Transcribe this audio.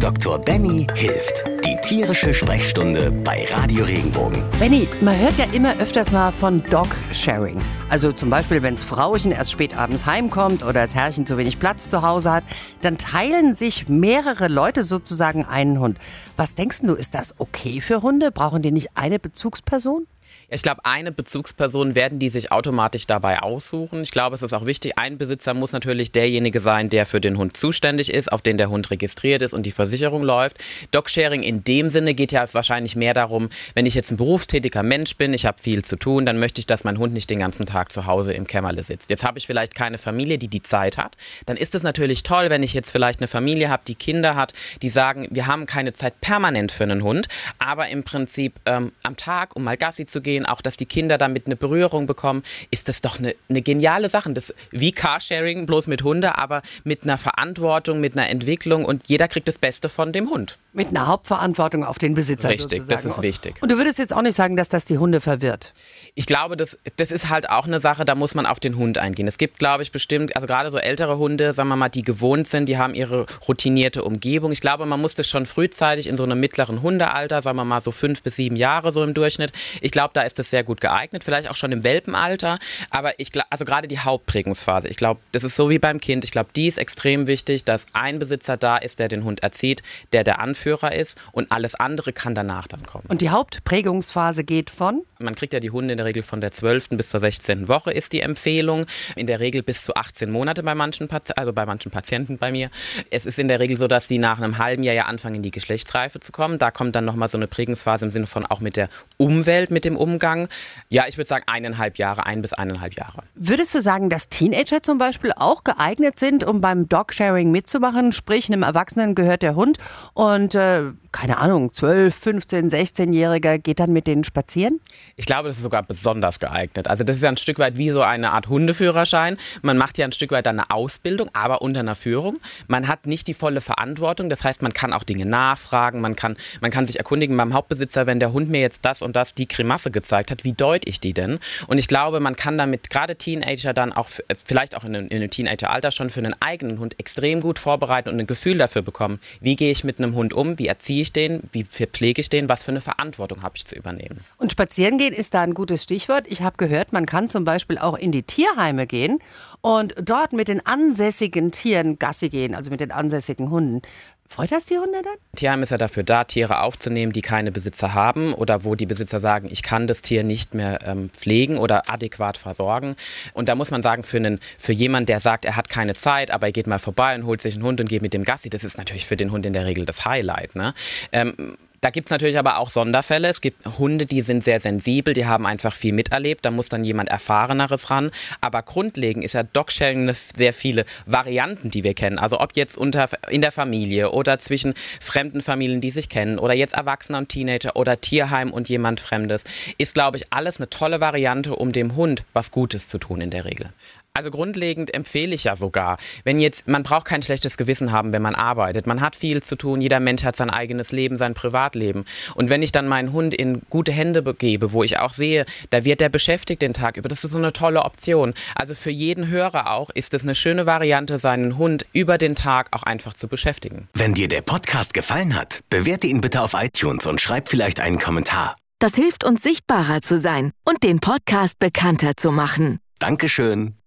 Dr. Benny hilft. Die tierische Sprechstunde bei Radio Regenbogen. Benny, man hört ja immer öfters mal von Dog-Sharing. Also zum Beispiel, wenn das Frauchen erst spät abends heimkommt oder das Herrchen zu wenig Platz zu Hause hat, dann teilen sich mehrere Leute sozusagen einen Hund. Was denkst du, ist das okay für Hunde? Brauchen die nicht eine Bezugsperson? Ich glaube, eine Bezugsperson werden die sich automatisch dabei aussuchen. Ich glaube, es ist auch wichtig, ein Besitzer muss natürlich derjenige sein, der für den Hund zuständig ist, auf den der Hund registriert ist und die Versicherung läuft. Dogsharing in dem Sinne geht ja wahrscheinlich mehr darum, wenn ich jetzt ein berufstätiger Mensch bin, ich habe viel zu tun, dann möchte ich, dass mein Hund nicht den ganzen Tag zu Hause im Kämmerle sitzt. Jetzt habe ich vielleicht keine Familie, die die Zeit hat. Dann ist es natürlich toll, wenn ich jetzt vielleicht eine Familie habe, die Kinder hat, die sagen, wir haben keine Zeit permanent für einen Hund, aber im Prinzip ähm, am Tag, um mal Gassi zu gehen, auch dass die Kinder damit eine Berührung bekommen, ist das doch eine, eine geniale Sache. Das wie Carsharing, bloß mit Hunde, aber mit einer Verantwortung, mit einer Entwicklung und jeder kriegt das Beste von dem Hund. Mit einer Hauptverantwortung auf den Besitzer Richtig, sozusagen. das ist wichtig. Und du würdest jetzt auch nicht sagen, dass das die Hunde verwirrt? Ich glaube, das, das ist halt auch eine Sache, da muss man auf den Hund eingehen. Es gibt, glaube ich, bestimmt, also gerade so ältere Hunde, sagen wir mal, die gewohnt sind, die haben ihre routinierte Umgebung. Ich glaube, man muss das schon frühzeitig in so einem mittleren Hundealter, sagen wir mal so fünf bis sieben Jahre so im Durchschnitt. Ich glaube, da ist das sehr gut geeignet, vielleicht auch schon im Welpenalter. Aber ich glaube, also gerade die Hauptprägungsphase, ich glaube, das ist so wie beim Kind. Ich glaube, die ist extrem wichtig, dass ein Besitzer da ist, der den Hund erzieht, der der Anführer ist und alles andere kann danach dann kommen. Und die Hauptprägungsphase geht von? Man kriegt ja die Hunde in der Regel von der 12. bis zur 16. Woche ist die Empfehlung. In der Regel bis zu 18 Monate bei manchen, also bei manchen Patienten bei mir. Es ist in der Regel so, dass die nach einem halben Jahr ja anfangen, in die Geschlechtsreife zu kommen. Da kommt dann nochmal so eine Prägungsphase im Sinne von auch mit der Umwelt, mit dem Umgang. Ja, ich würde sagen eineinhalb Jahre, ein bis eineinhalb Jahre. Würdest du sagen, dass Teenager zum Beispiel auch geeignet sind, um beim Dog-Sharing mitzumachen? Sprich, einem Erwachsenen gehört der Hund und äh, keine Ahnung, 12, 15, 16-Jähriger geht dann mit denen spazieren? Ich glaube, das ist sogar besonders geeignet. Also das ist ja ein Stück weit wie so eine Art Hundeführerschein. Man macht ja ein Stück weit eine Ausbildung, aber unter einer Führung. Man hat nicht die volle Verantwortung. Das heißt, man kann auch Dinge nachfragen, man kann, man kann sich erkundigen beim Hauptbesitzer, wenn der Hund mir jetzt das und das die Grimasse gezeigt hat, wie deute ich die denn? Und ich glaube, man kann damit gerade Teenager dann auch, vielleicht auch in einem Teenageralter schon für einen eigenen Hund extrem gut vorbereiten und ein Gefühl dafür bekommen, wie gehe ich mit einem Hund um, wie erziehe ich den, wie pflege ich den, was für eine Verantwortung habe ich zu übernehmen. Und spazieren gehen ist da ein gutes Stichwort. Ich habe gehört, man kann zum Beispiel auch in die Tierheime gehen und dort mit den ansässigen Tieren Gassi gehen, also mit den ansässigen Hunden. Freut das die Hunde dann? Tierheim ist ja dafür da, Tiere aufzunehmen, die keine Besitzer haben oder wo die Besitzer sagen, ich kann das Tier nicht mehr ähm, pflegen oder adäquat versorgen. Und da muss man sagen, für, einen, für jemanden, der sagt, er hat keine Zeit, aber er geht mal vorbei und holt sich einen Hund und geht mit dem Gassi, das ist natürlich für den Hund in der Regel das Highlight. Ne? Ähm, da gibt es natürlich aber auch Sonderfälle. Es gibt Hunde, die sind sehr sensibel, die haben einfach viel miterlebt. Da muss dann jemand Erfahreneres ran. Aber grundlegend ist ja Dogsharing sehr viele Varianten, die wir kennen. Also ob jetzt unter, in der Familie oder zwischen fremden Familien, die sich kennen oder jetzt Erwachsener und Teenager oder Tierheim und jemand Fremdes, ist, glaube ich, alles eine tolle Variante, um dem Hund was Gutes zu tun in der Regel. Also grundlegend empfehle ich ja sogar, wenn jetzt, man braucht kein schlechtes Gewissen haben, wenn man arbeitet. Man hat viel zu tun, jeder Mensch hat sein eigenes Leben, sein Privatleben. Und wenn ich dann meinen Hund in gute Hände begebe, wo ich auch sehe, da wird der beschäftigt den Tag über, das ist so eine tolle Option. Also für jeden Hörer auch ist es eine schöne Variante, seinen Hund über den Tag auch einfach zu beschäftigen. Wenn dir der Podcast gefallen hat, bewerte ihn bitte auf iTunes und schreib vielleicht einen Kommentar. Das hilft uns sichtbarer zu sein und den Podcast bekannter zu machen. Dankeschön.